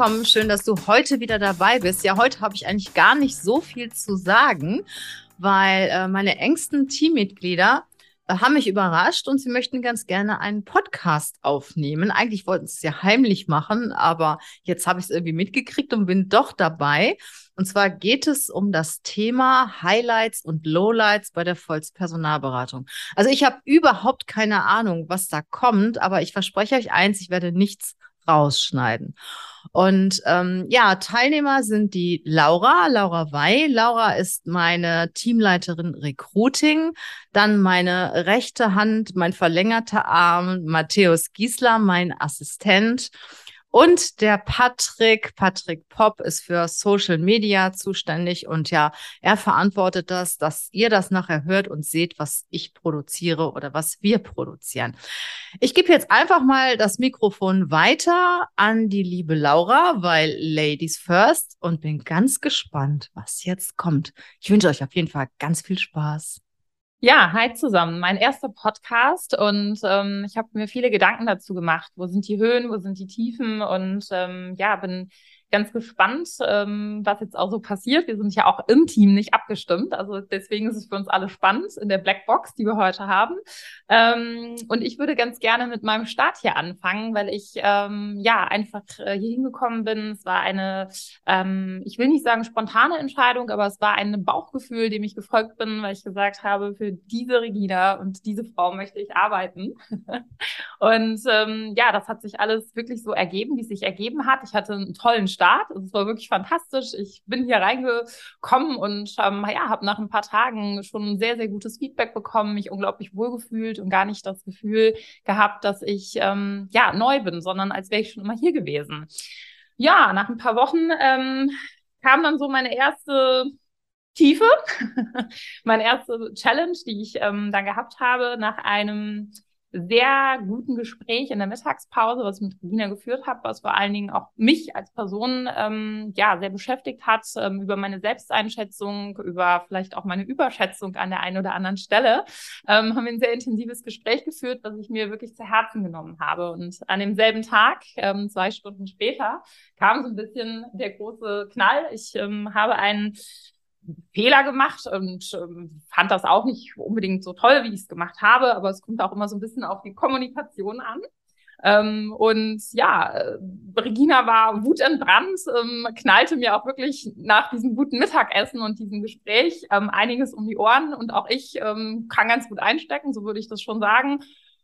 Willkommen, schön, dass du heute wieder dabei bist. Ja, heute habe ich eigentlich gar nicht so viel zu sagen, weil äh, meine engsten Teammitglieder äh, haben mich überrascht und sie möchten ganz gerne einen Podcast aufnehmen. Eigentlich wollten sie es ja heimlich machen, aber jetzt habe ich es irgendwie mitgekriegt und bin doch dabei. Und zwar geht es um das Thema Highlights und Lowlights bei der Volkspersonalberatung. Also ich habe überhaupt keine Ahnung, was da kommt, aber ich verspreche euch eins, ich werde nichts rausschneiden. Und ähm, ja, Teilnehmer sind die Laura, Laura Wey. Laura ist meine Teamleiterin Recruiting. Dann meine rechte Hand, mein verlängerter Arm, Matthäus Giesler, mein Assistent. Und der Patrick, Patrick Popp ist für Social Media zuständig und ja, er verantwortet das, dass ihr das nachher hört und seht, was ich produziere oder was wir produzieren. Ich gebe jetzt einfach mal das Mikrofon weiter an die liebe Laura, weil Ladies first und bin ganz gespannt, was jetzt kommt. Ich wünsche euch auf jeden Fall ganz viel Spaß. Ja, hi zusammen. Mein erster Podcast und ähm, ich habe mir viele Gedanken dazu gemacht. Wo sind die Höhen, wo sind die Tiefen? Und ähm, ja, bin ganz gespannt, ähm, was jetzt auch so passiert. Wir sind ja auch im Team nicht abgestimmt. Also deswegen ist es für uns alle spannend in der Blackbox, die wir heute haben. Ähm, und ich würde ganz gerne mit meinem Start hier anfangen, weil ich ähm, ja einfach äh, hier hingekommen bin. Es war eine, ähm, ich will nicht sagen spontane Entscheidung, aber es war ein Bauchgefühl, dem ich gefolgt bin, weil ich gesagt habe, für diese Regina und diese Frau möchte ich arbeiten. und ähm, ja, das hat sich alles wirklich so ergeben, wie es sich ergeben hat. Ich hatte einen tollen Start Start. Also es war wirklich fantastisch. Ich bin hier reingekommen und ähm, ja, habe nach ein paar Tagen schon sehr, sehr gutes Feedback bekommen, mich unglaublich wohlgefühlt und gar nicht das Gefühl gehabt, dass ich ähm, ja neu bin, sondern als wäre ich schon immer hier gewesen. Ja, nach ein paar Wochen ähm, kam dann so meine erste Tiefe, meine erste Challenge, die ich ähm, dann gehabt habe nach einem sehr guten Gespräch in der Mittagspause, was ich mit Regina geführt habe, was vor allen Dingen auch mich als Person ähm, ja sehr beschäftigt hat ähm, über meine Selbsteinschätzung, über vielleicht auch meine Überschätzung an der einen oder anderen Stelle, ähm, haben wir ein sehr intensives Gespräch geführt, was ich mir wirklich zu Herzen genommen habe. Und an demselben Tag, ähm, zwei Stunden später, kam so ein bisschen der große Knall. Ich ähm, habe einen Fehler gemacht und ähm, fand das auch nicht unbedingt so toll, wie ich es gemacht habe, aber es kommt auch immer so ein bisschen auf die Kommunikation an. Ähm, und ja, äh, Regina war wutentbrannt, ähm, knallte mir auch wirklich nach diesem guten Mittagessen und diesem Gespräch ähm, einiges um die Ohren und auch ich ähm, kann ganz gut einstecken, so würde ich das schon sagen.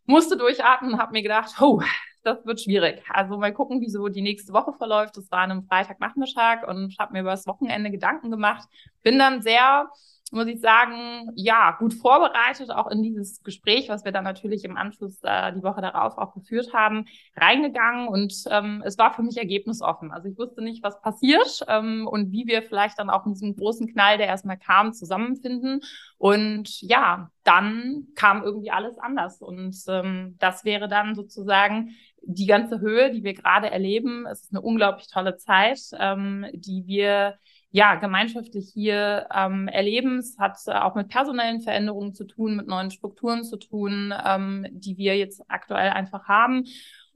Musste durchatmen und habe mir gedacht, oh, das wird schwierig. Also mal gucken, wie so die nächste Woche verläuft. Das war an einem Freitagnachmittag und habe mir über das Wochenende Gedanken gemacht. Bin dann sehr muss ich sagen, ja, gut vorbereitet, auch in dieses Gespräch, was wir dann natürlich im Anschluss äh, die Woche darauf auch geführt haben, reingegangen und ähm, es war für mich ergebnisoffen. Also ich wusste nicht, was passiert ähm, und wie wir vielleicht dann auch in diesem großen Knall, der erstmal kam, zusammenfinden. Und ja, dann kam irgendwie alles anders. Und ähm, das wäre dann sozusagen die ganze Höhe, die wir gerade erleben. Es ist eine unglaublich tolle Zeit, ähm, die wir ja, gemeinschaftlich hier ähm, erleben. Es hat äh, auch mit personellen Veränderungen zu tun, mit neuen Strukturen zu tun, ähm, die wir jetzt aktuell einfach haben.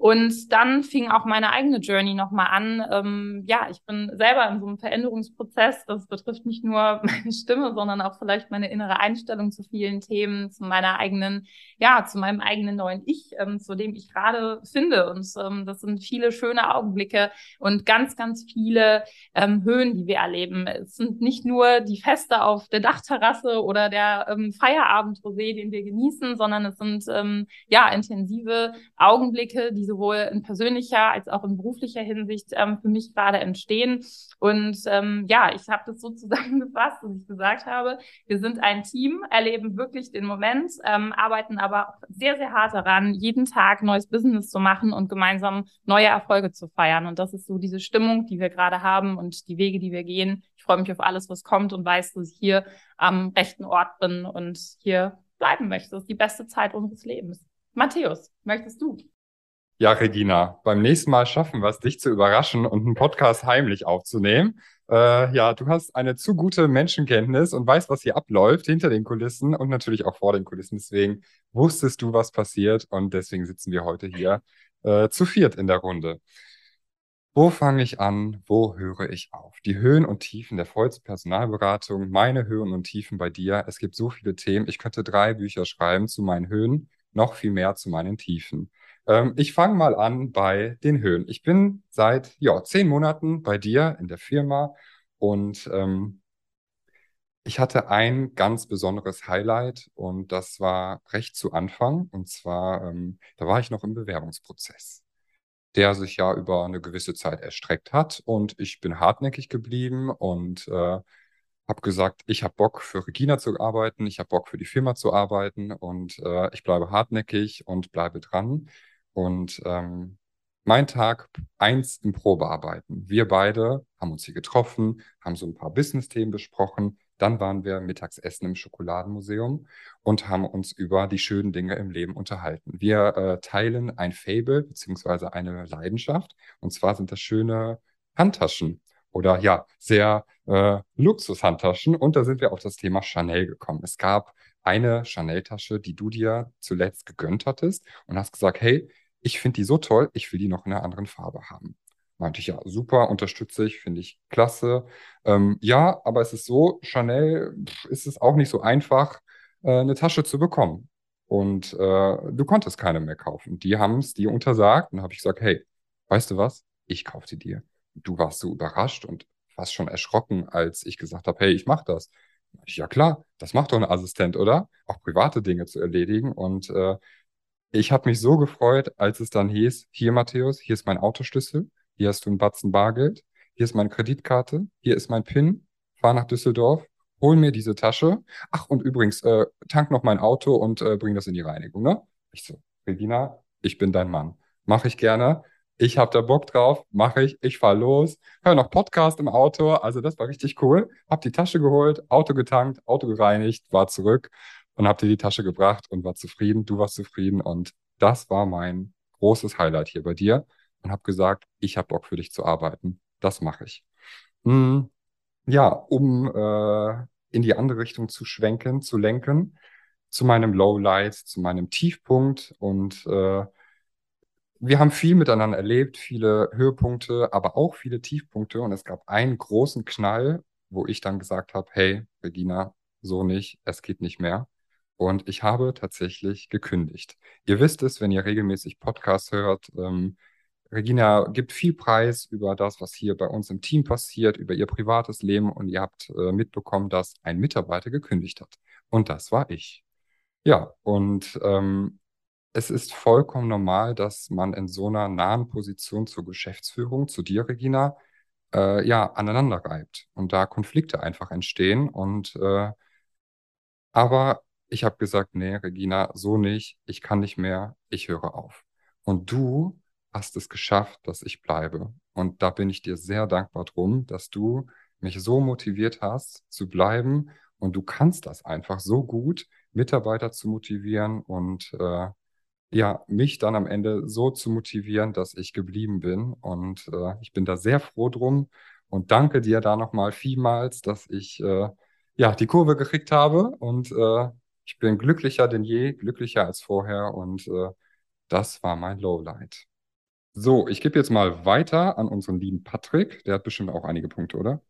Und dann fing auch meine eigene Journey nochmal an. Ähm, ja, ich bin selber in so einem Veränderungsprozess. Das betrifft nicht nur meine Stimme, sondern auch vielleicht meine innere Einstellung zu vielen Themen, zu meiner eigenen, ja, zu meinem eigenen neuen Ich, ähm, zu dem ich gerade finde. Und ähm, das sind viele schöne Augenblicke und ganz, ganz viele ähm, Höhen, die wir erleben. Es sind nicht nur die Feste auf der Dachterrasse oder der ähm, Feierabendrosé, den wir genießen, sondern es sind ähm, ja intensive Augenblicke, die sowohl in persönlicher als auch in beruflicher Hinsicht ähm, für mich gerade entstehen. Und ähm, ja, ich habe das so zusammengefasst, dass ich gesagt habe, wir sind ein Team, erleben wirklich den Moment, ähm, arbeiten aber sehr, sehr hart daran, jeden Tag neues Business zu machen und gemeinsam neue Erfolge zu feiern. Und das ist so diese Stimmung, die wir gerade haben und die Wege, die wir gehen. Ich freue mich auf alles, was kommt und weiß, dass ich hier am rechten Ort bin und hier bleiben möchte. Das ist die beste Zeit unseres Lebens. Matthäus, möchtest du? Ja, Regina, beim nächsten Mal schaffen wir es, dich zu überraschen und einen Podcast heimlich aufzunehmen. Äh, ja, du hast eine zu gute Menschenkenntnis und weißt, was hier abläuft hinter den Kulissen und natürlich auch vor den Kulissen. Deswegen wusstest du, was passiert und deswegen sitzen wir heute hier äh, zu viert in der Runde. Wo fange ich an? Wo höre ich auf? Die Höhen und Tiefen der Volz Personalberatung, meine Höhen und Tiefen bei dir. Es gibt so viele Themen. Ich könnte drei Bücher schreiben zu meinen Höhen, noch viel mehr zu meinen Tiefen. Ähm, ich fange mal an bei den Höhen. Ich bin seit ja, zehn Monaten bei dir in der Firma und ähm, ich hatte ein ganz besonderes Highlight und das war recht zu Anfang. Und zwar, ähm, da war ich noch im Bewerbungsprozess, der sich ja über eine gewisse Zeit erstreckt hat. Und ich bin hartnäckig geblieben und äh, habe gesagt, ich habe Bock für Regina zu arbeiten, ich habe Bock für die Firma zu arbeiten und äh, ich bleibe hartnäckig und bleibe dran. Und ähm, mein Tag eins im Probearbeiten. Wir beide haben uns hier getroffen, haben so ein paar Business-Themen besprochen. Dann waren wir mittags essen im Schokoladenmuseum und haben uns über die schönen Dinge im Leben unterhalten. Wir äh, teilen ein Fable beziehungsweise eine Leidenschaft. Und zwar sind das schöne Handtaschen oder ja, sehr äh, Luxus-Handtaschen. Und da sind wir auf das Thema Chanel gekommen. Es gab eine Chanel-Tasche, die du dir zuletzt gegönnt hattest und hast gesagt, hey, ich finde die so toll, ich will die noch in einer anderen Farbe haben. Meinte ich, ja, super, unterstütze ich, finde ich klasse. Ähm, ja, aber es ist so, Chanel pff, ist es auch nicht so einfach, äh, eine Tasche zu bekommen. Und äh, du konntest keine mehr kaufen. Die haben es dir untersagt. Und habe ich gesagt, hey, weißt du was? Ich kaufe sie dir. Du warst so überrascht und fast schon erschrocken, als ich gesagt habe, hey, ich mache das. Ja klar, das macht doch ein Assistent, oder? Auch private Dinge zu erledigen. Und äh, ich habe mich so gefreut, als es dann hieß, hier Matthäus, hier ist mein Autoschlüssel hier hast du einen Batzen Bargeld, hier ist meine Kreditkarte, hier ist mein PIN, fahr nach Düsseldorf, hol mir diese Tasche. Ach, und übrigens, äh, tank noch mein Auto und äh, bring das in die Reinigung, ne? Ich so, Regina, ich bin dein Mann. Mach ich gerne. Ich hab da Bock drauf, mache ich, ich fahr los, hör noch Podcast im Auto, also das war richtig cool. Hab die Tasche geholt, Auto getankt, Auto gereinigt, war zurück und hab dir die Tasche gebracht und war zufrieden, du warst zufrieden und das war mein großes Highlight hier bei dir und habe gesagt, ich habe Bock für dich zu arbeiten. Das mache ich. Hm, ja, um äh, in die andere Richtung zu schwenken, zu lenken, zu meinem Lowlight, zu meinem Tiefpunkt und äh, wir haben viel miteinander erlebt, viele Höhepunkte, aber auch viele Tiefpunkte. Und es gab einen großen Knall, wo ich dann gesagt habe, hey, Regina, so nicht, es geht nicht mehr. Und ich habe tatsächlich gekündigt. Ihr wisst es, wenn ihr regelmäßig Podcasts hört, ähm, Regina gibt viel Preis über das, was hier bei uns im Team passiert, über ihr privates Leben und ihr habt äh, mitbekommen, dass ein Mitarbeiter gekündigt hat. Und das war ich. Ja, und ähm, es ist vollkommen normal, dass man in so einer nahen Position zur Geschäftsführung, zu dir, Regina, äh, ja, aneinander reibt und da Konflikte einfach entstehen. Und äh, aber ich habe gesagt, nee, Regina, so nicht, ich kann nicht mehr, ich höre auf. Und du hast es geschafft, dass ich bleibe. Und da bin ich dir sehr dankbar drum, dass du mich so motiviert hast zu bleiben. Und du kannst das einfach so gut, Mitarbeiter zu motivieren und äh, ja, mich dann am Ende so zu motivieren, dass ich geblieben bin. Und äh, ich bin da sehr froh drum und danke dir da nochmal vielmals, dass ich äh, ja die Kurve gekriegt habe. Und äh, ich bin glücklicher denn je, glücklicher als vorher. Und äh, das war mein Lowlight. So, ich gebe jetzt mal weiter an unseren lieben Patrick. Der hat bestimmt auch einige Punkte, oder?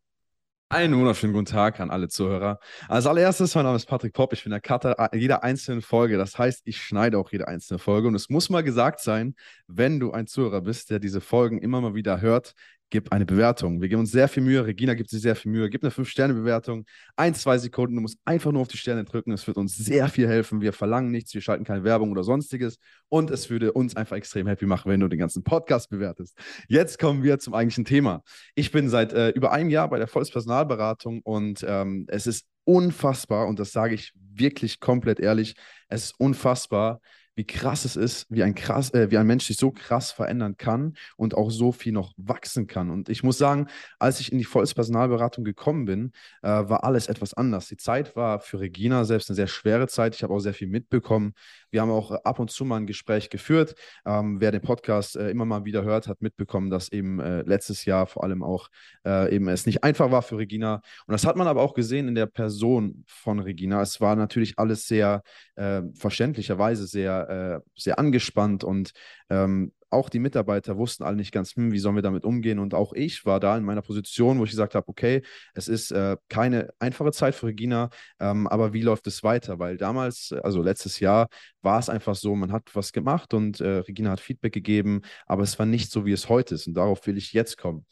Einen wunderschönen guten Tag an alle Zuhörer. Als allererstes, mein Name ist Patrick Popp. Ich bin der Cutter jeder einzelnen Folge. Das heißt, ich schneide auch jede einzelne Folge. Und es muss mal gesagt sein, wenn du ein Zuhörer bist, der diese Folgen immer mal wieder hört, gib eine Bewertung. Wir geben uns sehr viel Mühe. Regina gibt sich sehr viel Mühe. Gib eine 5-Sterne-Bewertung. Ein, zwei Sekunden. Du musst einfach nur auf die Sterne drücken. Es wird uns sehr viel helfen. Wir verlangen nichts. Wir schalten keine Werbung oder sonstiges. Und es würde uns einfach extrem happy machen, wenn du den ganzen Podcast bewertest. Jetzt kommen wir zum eigentlichen Thema. Ich bin seit äh, über einem Jahr bei der Volkspersonalberatung und ähm, es ist unfassbar, und das sage ich wirklich komplett ehrlich, es ist unfassbar, wie krass es ist, wie ein, krass, äh, wie ein Mensch sich so krass verändern kann und auch so viel noch wachsen kann. Und ich muss sagen, als ich in die Volkspersonalberatung gekommen bin, äh, war alles etwas anders. Die Zeit war für Regina selbst eine sehr schwere Zeit. Ich habe auch sehr viel mitbekommen. Wir haben auch ab und zu mal ein Gespräch geführt. Ähm, wer den Podcast äh, immer mal wieder hört, hat mitbekommen, dass eben äh, letztes Jahr vor allem auch äh, eben es nicht einfach war für Regina. Und das hat man aber auch gesehen in der Person von Regina. Es war natürlich alles sehr äh, verständlicherweise sehr, äh, sehr angespannt und ähm, auch die Mitarbeiter wussten alle nicht ganz, hm, wie sollen wir damit umgehen. Und auch ich war da in meiner Position, wo ich gesagt habe, okay, es ist äh, keine einfache Zeit für Regina, ähm, aber wie läuft es weiter? Weil damals, also letztes Jahr, war es einfach so, man hat was gemacht und äh, Regina hat Feedback gegeben, aber es war nicht so, wie es heute ist. Und darauf will ich jetzt kommen.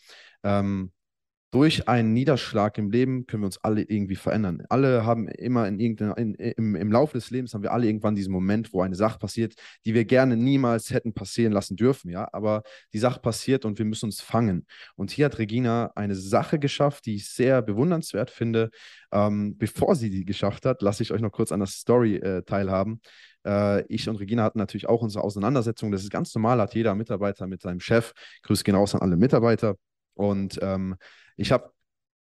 Ähm, durch einen Niederschlag im Leben können wir uns alle irgendwie verändern. Alle haben immer in in, im, im Laufe des Lebens haben wir alle irgendwann diesen Moment, wo eine Sache passiert, die wir gerne niemals hätten passieren lassen dürfen, ja. Aber die Sache passiert und wir müssen uns fangen. Und hier hat Regina eine Sache geschafft, die ich sehr bewundernswert finde. Ähm, bevor sie die geschafft hat, lasse ich euch noch kurz an der Story äh, teilhaben. Äh, ich und Regina hatten natürlich auch unsere Auseinandersetzung. Das ist ganz normal, hat jeder Mitarbeiter mit seinem Chef. Grüß genau an alle Mitarbeiter. Und ähm, ich habe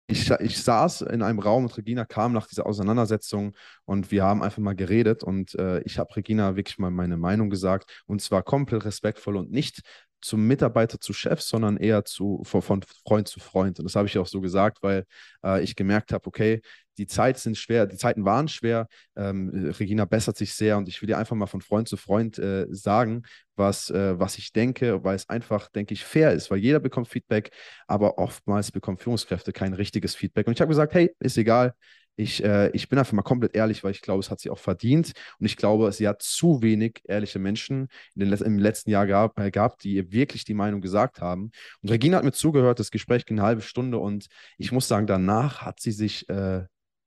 ich, ich, saß in einem Raum und Regina kam nach dieser Auseinandersetzung und wir haben einfach mal geredet und äh, ich habe Regina wirklich mal meine Meinung gesagt und zwar komplett respektvoll und nicht zum Mitarbeiter zu Chef, sondern eher zu, von, Freund zu Freund. Und das habe ich auch so gesagt, weil äh, ich gemerkt habe, okay, die Zeiten sind schwer, die Zeiten waren schwer. Ähm, Regina bessert sich sehr und ich will dir einfach mal von Freund zu Freund äh, sagen, was, äh, was ich denke, weil es einfach, denke ich, fair ist, weil jeder bekommt Feedback, aber oftmals bekommen Führungskräfte kein richtiges Feedback. Und ich habe gesagt, hey, ist egal, ich, äh, ich bin einfach mal komplett ehrlich, weil ich glaube, es hat sie auch verdient. Und ich glaube, sie hat zu wenig ehrliche Menschen in den, im letzten Jahr gab, äh, gehabt, die ihr wirklich die Meinung gesagt haben. Und Regina hat mir zugehört, das Gespräch ging eine halbe Stunde und ich muss sagen, danach hat sie sich äh,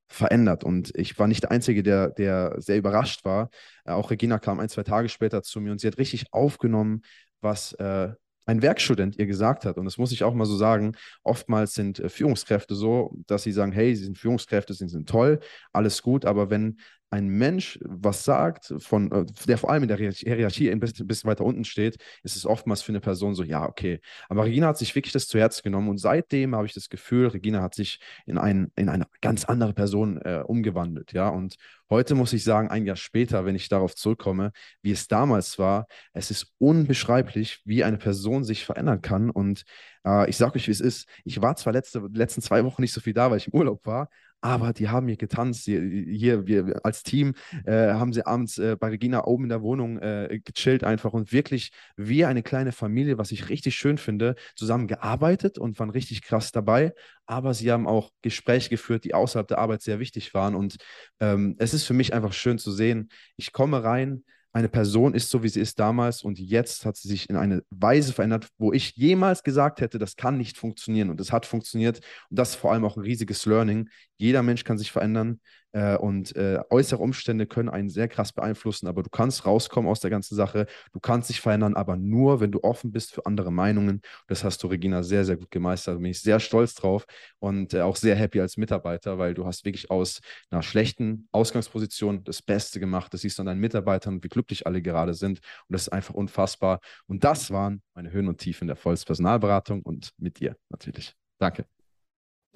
verändert. Und ich war nicht der Einzige, der, der sehr überrascht war. Äh, auch Regina kam ein, zwei Tage später zu mir und sie hat richtig aufgenommen, was äh, ein Werkstudent ihr gesagt hat, und das muss ich auch mal so sagen, oftmals sind äh, Führungskräfte so, dass sie sagen, hey, sie sind Führungskräfte, sie sind toll, alles gut, aber wenn ein Mensch was sagt, von, äh, der vor allem in der Hierarchie ein bisschen, weiter unten steht, ist es oftmals für eine Person so, ja, okay. Aber Regina hat sich wirklich das zu Herzen genommen und seitdem habe ich das Gefühl, Regina hat sich in, ein, in eine ganz andere Person äh, umgewandelt, ja. Und heute muss ich sagen, ein Jahr später, wenn ich darauf zurückkomme, wie es damals war, es ist unbeschreiblich, wie eine Person sich verändern kann. Und äh, ich sage euch, wie es ist. Ich war zwar letzte, letzten zwei Wochen nicht so viel da, weil ich im Urlaub war, aber die haben hier getanzt. Hier, hier wir als Team äh, haben sie abends äh, bei Regina oben in der Wohnung äh, gechillt einfach und wirklich wie eine kleine Familie, was ich richtig schön finde, zusammen gearbeitet und waren richtig krass dabei. Aber sie haben auch Gespräche geführt, die außerhalb der Arbeit sehr wichtig waren. Und ähm, es ist für mich einfach schön zu sehen, ich komme rein, eine Person ist so, wie sie ist damals und jetzt hat sie sich in eine Weise verändert, wo ich jemals gesagt hätte, das kann nicht funktionieren und es hat funktioniert und das ist vor allem auch ein riesiges Learning. Jeder Mensch kann sich verändern. Äh, und äh, äußere Umstände können einen sehr krass beeinflussen, aber du kannst rauskommen aus der ganzen Sache. Du kannst dich verändern, aber nur, wenn du offen bist für andere Meinungen. Das hast du, Regina, sehr, sehr gut gemeistert. Da bin ich sehr stolz drauf und äh, auch sehr happy als Mitarbeiter, weil du hast wirklich aus einer schlechten Ausgangsposition das Beste gemacht. Das siehst du an deinen Mitarbeitern, wie glücklich alle gerade sind. Und das ist einfach unfassbar. Und das waren meine Höhen und Tiefen der Volkspersonalberatung und mit dir natürlich. Danke.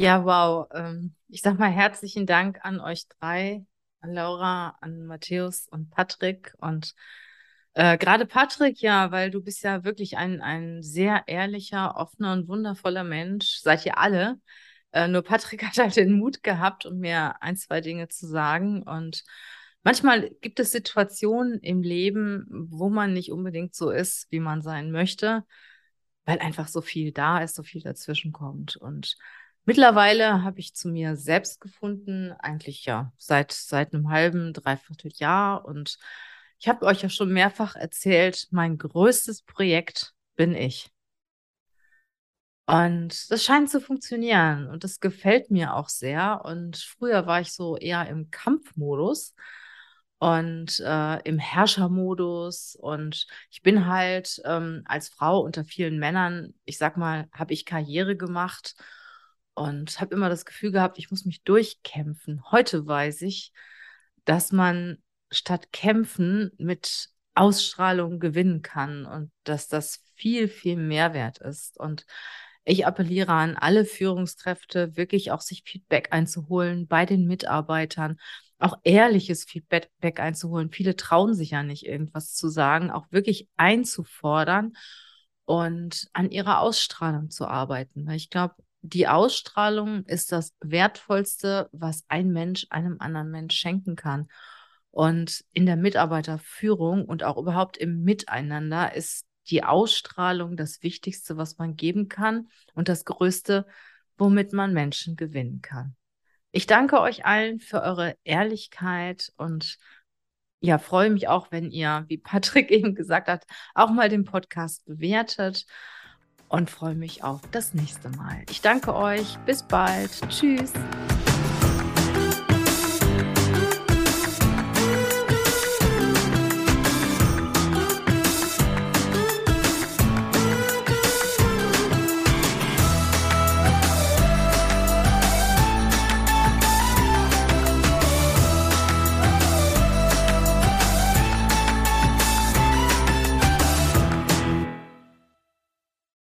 Ja, wow. Ähm, ich sag mal herzlichen Dank an euch drei, an Laura, an Matthäus und Patrick. Und äh, gerade Patrick, ja, weil du bist ja wirklich ein, ein sehr ehrlicher, offener und wundervoller Mensch. Seid ihr alle. Äh, nur Patrick hat halt den Mut gehabt, um mir ein, zwei Dinge zu sagen. Und manchmal gibt es Situationen im Leben, wo man nicht unbedingt so ist, wie man sein möchte, weil einfach so viel da ist, so viel dazwischen kommt. Und Mittlerweile habe ich zu mir selbst gefunden, eigentlich ja seit, seit einem halben, dreiviertel Jahr. Und ich habe euch ja schon mehrfach erzählt, mein größtes Projekt bin ich. Und das scheint zu funktionieren und das gefällt mir auch sehr. Und früher war ich so eher im Kampfmodus und äh, im Herrschermodus. Und ich bin halt ähm, als Frau unter vielen Männern, ich sag mal, habe ich Karriere gemacht und habe immer das Gefühl gehabt, ich muss mich durchkämpfen. Heute weiß ich, dass man statt kämpfen mit Ausstrahlung gewinnen kann und dass das viel, viel Mehrwert ist. Und ich appelliere an alle Führungskräfte, wirklich auch sich Feedback einzuholen bei den Mitarbeitern, auch ehrliches Feedback einzuholen. Viele trauen sich ja nicht, irgendwas zu sagen, auch wirklich einzufordern und an ihrer Ausstrahlung zu arbeiten. Weil ich glaube, die Ausstrahlung ist das Wertvollste, was ein Mensch einem anderen Mensch schenken kann. Und in der Mitarbeiterführung und auch überhaupt im Miteinander ist die Ausstrahlung das Wichtigste, was man geben kann und das Größte, womit man Menschen gewinnen kann. Ich danke euch allen für eure Ehrlichkeit und ja, freue mich auch, wenn ihr, wie Patrick eben gesagt hat, auch mal den Podcast bewertet und freue mich auf das nächste Mal. Ich danke euch. Bis bald. Tschüss.